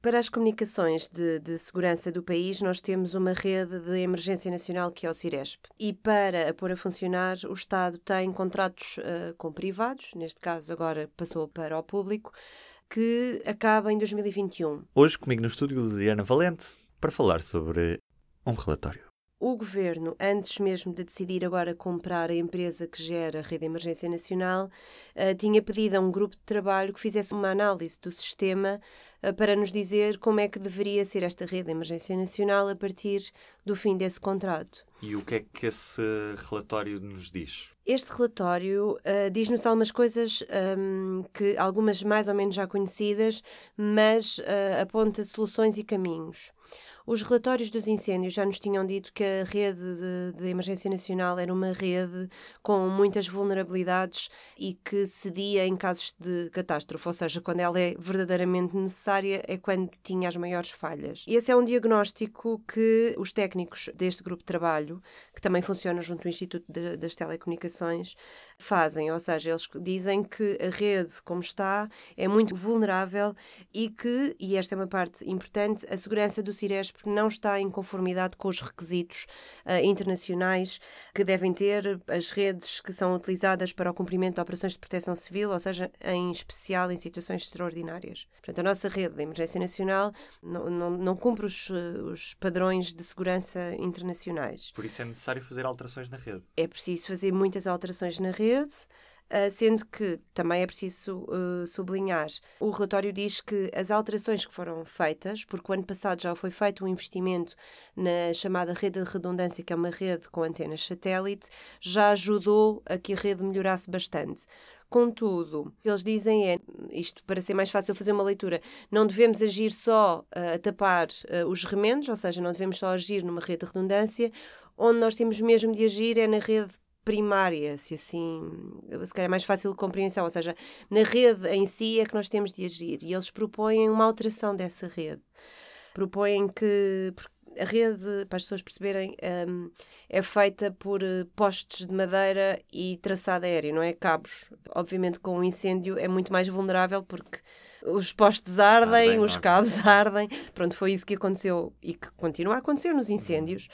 Para as comunicações de, de, segurança do país, nós temos uma rede de emergência nacional que é o Ciresp. E para a pôr a funcionar, o Estado tem contratos uh, com privados, neste caso agora passou para o público, que acaba em 2021. Hoje comigo no estúdio Diana Valente para falar sobre um relatório o governo, antes mesmo de decidir agora comprar a empresa que gera a Rede de Emergência Nacional, uh, tinha pedido a um grupo de trabalho que fizesse uma análise do sistema para nos dizer como é que deveria ser esta Rede de Emergência Nacional a partir do fim desse contrato. E o que é que esse relatório nos diz? Este relatório uh, diz-nos algumas coisas um, que algumas mais ou menos já conhecidas, mas aponta soluções e caminhos. Os relatórios dos incêndios já nos tinham dito que a rede de, de, emergência nacional era uma rede com muitas vulnerabilidades e que cedia em casos de catástrofe, ou seja, quando ela é verdadeiramente necessária é quando tinha as maiores falhas. E esse é um diagnóstico que os técnicos deste grupo de trabalho, que também funciona junto ao Instituto de, das Telecomunicações, fazem, ou seja, eles dizem que a rede, como está, é muito vulnerável e que, e esta é uma parte importante, a segurança do Ciresp não está em conformidade com os requisitos uh, internacionais que devem ter as redes que são utilizadas para o cumprimento de operações de proteção civil, ou seja, em especial em situações extraordinárias. Portanto, a nossa rede de emergência nacional não, não, não cumpre os, os padrões de segurança internacionais. Por isso é necessário fazer alterações na rede. É preciso fazer muitas alterações na rede. Uh, sendo que também é preciso uh, sublinhar, o relatório diz que as alterações que foram feitas, porque o ano passado já foi feito um investimento na chamada rede de redundância, que é uma rede com antenas satélite, já ajudou a que a rede melhorasse bastante. Contudo, o que eles dizem é, isto para ser mais fácil fazer uma leitura, não devemos agir só uh, a tapar os remendos, ou seja, não devemos só agir numa rede de redundância, onde nós temos mesmo de agir é na rede primária, se assim, se calhar é mais fácil de compreensão, ou seja, na rede em si é que nós temos de agir e eles propõem uma alteração dessa rede. Propõem que a rede, para as pessoas perceberem, um, é feita por eh, postes de madeira e traçado aéreo, não é cabos. Obviamente, com um incêndio é muito mais vulnerável porque os postes ardem, ah, os cabos ardem. Pronto, foi isso que aconteceu e que continua a acontecer nos incêndios.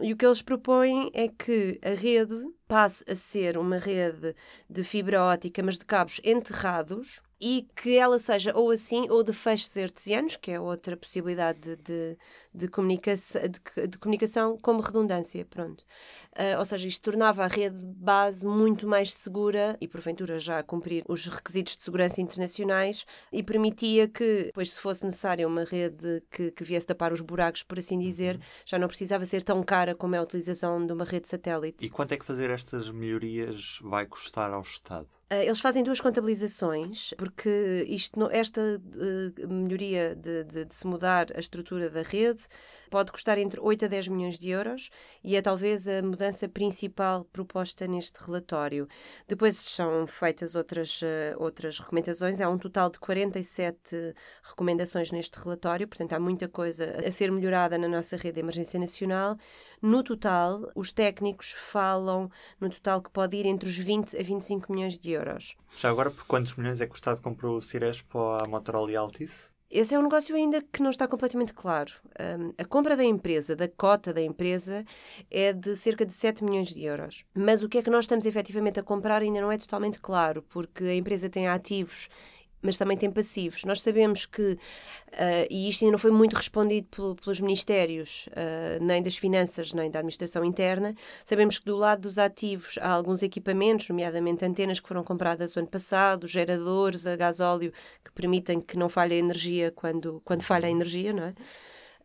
E o que eles propõem é que a rede passe a ser uma rede de fibra ótica, mas de cabos enterrados, e que ela seja ou assim ou de feixes artesianos, que é outra possibilidade de, de, de, comunicação, de, de comunicação como redundância. Pronto. Uh, ou seja, isto tornava a rede base muito mais segura e, porventura, já a cumprir os requisitos de segurança internacionais e permitia que, depois, se fosse necessária uma rede que, que viesse tapar os buracos, por assim dizer, uhum. já não precisava ser tão cara como é a utilização de uma rede satélite. E quanto é que fazer estas melhorias vai custar ao Estado? Uh, eles fazem duas contabilizações, porque isto, esta uh, melhoria de, de, de, se mudar a estrutura da rede pode custar entre 8 a 10 milhões de euros e é talvez a mudança principal proposta neste relatório. Depois são feitas outras, uh, outras recomendações, há um total de 47 recomendações neste relatório, portanto há muita coisa a ser melhorada na nossa rede de emergência nacional. No total, os técnicos falam no total que pode ir entre os 20 a 25 milhões de euros. Já agora, por quantos milhões é que o Estado comprou o Cirespo à Motorola e Altice? Esse é um negócio ainda que não está completamente claro. Um, a compra da empresa, da cota da empresa, é de cerca de 7 milhões de euros. Mas o que é que nós estamos efetivamente a comprar ainda não é totalmente claro, porque a empresa tem ativos mas também tem passivos. Nós sabemos que, uh, e isto ainda não foi muito respondido pelo, pelos ministérios, uh, nem das finanças, nem da administração interna, sabemos que do lado dos ativos há alguns equipamentos, nomeadamente antenas que foram compradas o ano passado, geradores a gasóleo que permitem que não falhe a energia quando, quando falha a energia, não é?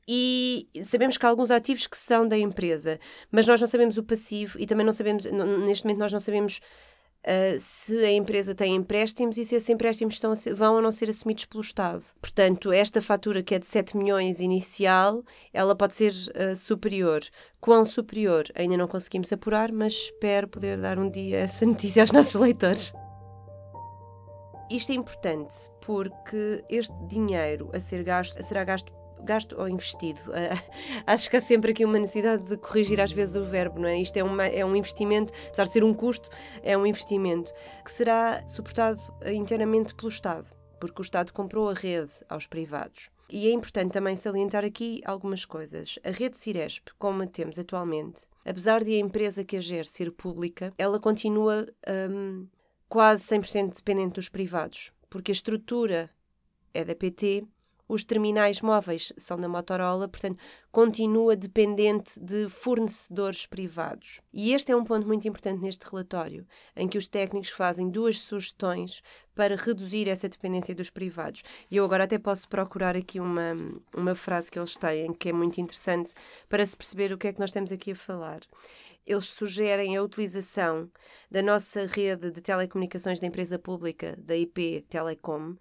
E sabemos que há alguns ativos que são da empresa, mas nós não sabemos o passivo e também não sabemos, neste momento nós não sabemos Uh, se a empresa tem empréstimos e se esses empréstimos estão ser, vão ou não ser assumidos pelo Estado. Portanto, esta fatura que é de 7 milhões inicial, ela pode ser uh, superior. Quão superior? Ainda não conseguimos apurar, mas espero poder dar um dia essa notícia aos nossos leitores. Isto é importante porque este dinheiro a ser gasto será gasto gasto ou investido? Uh, acho que há sempre aqui uma necessidade de corrigir às vezes o verbo, não é? Isto é, uma, é um investimento, apesar de ser um custo, é um investimento que será suportado inteiramente pelo Estado, porque o Estado comprou a rede aos privados. E é importante também salientar aqui algumas coisas. A rede Ciresp, como a temos atualmente, apesar de a empresa que a gere ser pública, ela continua um, quase 100% dependente dos privados, porque a estrutura é da PT os terminais móveis são da Motorola, portanto, continua dependente de fornecedores privados. E este é um ponto muito importante neste relatório, em que os técnicos fazem duas sugestões para reduzir essa dependência dos privados. E eu agora até posso procurar aqui uma, uma frase que eles têm, que é muito interessante para se perceber o que é que nós estamos aqui a falar eles sugerem a utilização da nossa rede de telecomunicações da empresa pública, da IP Telecom,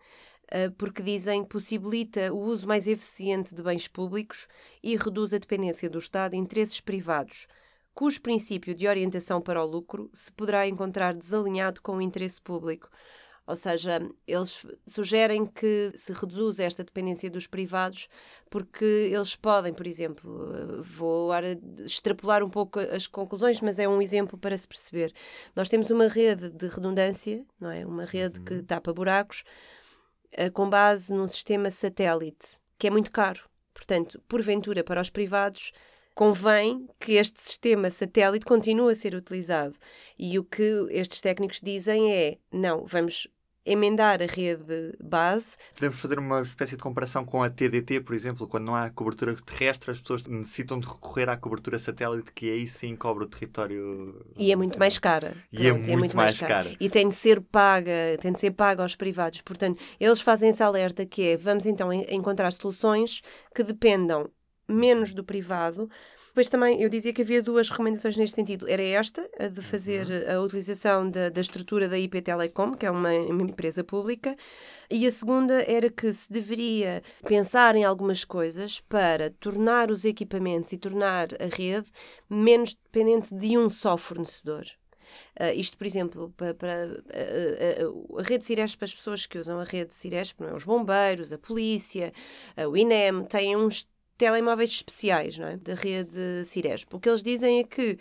porque dizem possibilita o uso mais eficiente de bens públicos e reduz a dependência do Estado em interesses privados, cujo princípio de orientação para o lucro se poderá encontrar desalinhado com o interesse público. Ou seja, eles sugerem que se reduza esta dependência dos privados porque eles podem, por exemplo, eh, vou extrapolar um pouco as conclusões, mas é um exemplo para se perceber. Nós temos uma rede de redundância, não é? Uma rede que uhum. tapa buracos, eh, com base num sistema satélite, que é muito caro. Portanto, porventura, para os privados, convém que este sistema satélite continue a ser utilizado. E o que estes técnicos dizem é: não, vamos emendar a rede base. Podemos fazer uma espécie de comparação com a TDT, por exemplo, quando não há cobertura terrestre, as pessoas necessitam de recorrer à cobertura satélite, que aí sim cobre o território. E é muito mais cara. E é Pronto, é, muito é, muito mais, mais cara. cara. E tem de ser paga, tem de ser paga aos privados. Portanto, eles fazem esse alerta que é, vamos então encontrar soluções que dependam menos do privado, depois também eu dizia que havia duas recomendações neste sentido. Era esta, a de fazer uhum. a utilização da, da estrutura da IP Telecom, que é uma, uma empresa pública, e a segunda era que se deveria pensar em algumas coisas para tornar os equipamentos e tornar a rede menos dependente de um só fornecedor. Uh, isto, por exemplo, para, para uh, uh, a rede Ciresp, as pessoas que usam a rede Ciresp, não é? os bombeiros, a polícia, o INEM, têm uns telemóveis especiais, não é? Da rede Ciresp. O que eles dizem é que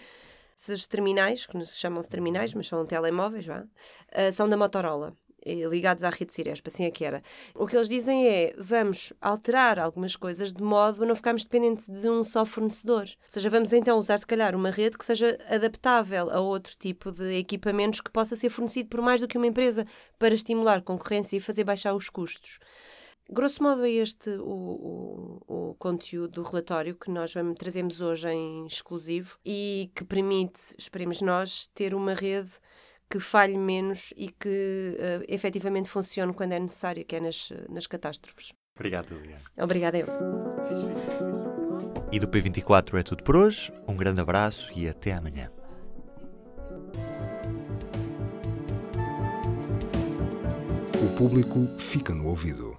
esses terminais, que se chamam-se terminais, mas são telemóveis, vá, uh, são da Motorola ligados à rede Ciresp, assim é que era. O que eles dizem é, vamos alterar algumas coisas de modo a não ficarmos dependentes de um só fornecedor. Ou seja, vamos então usar, se calhar, uma rede que seja adaptável a outro tipo de equipamentos que possa ser fornecido por mais do que uma empresa para estimular concorrência e fazer baixar os custos. Grosso modo, é este o, o, o, conteúdo do relatório que nós vamos, trazemos hoje em exclusivo e que permite, esperemos nós, ter uma rede que falhe menos e que uh, efetivamente funcione quando é necessário, que é nas, nas catástrofes. Obrigado, Liliana. Obrigada eu. E do P24 é tudo por hoje. Um grande abraço e até amanhã. O público fica no ouvido.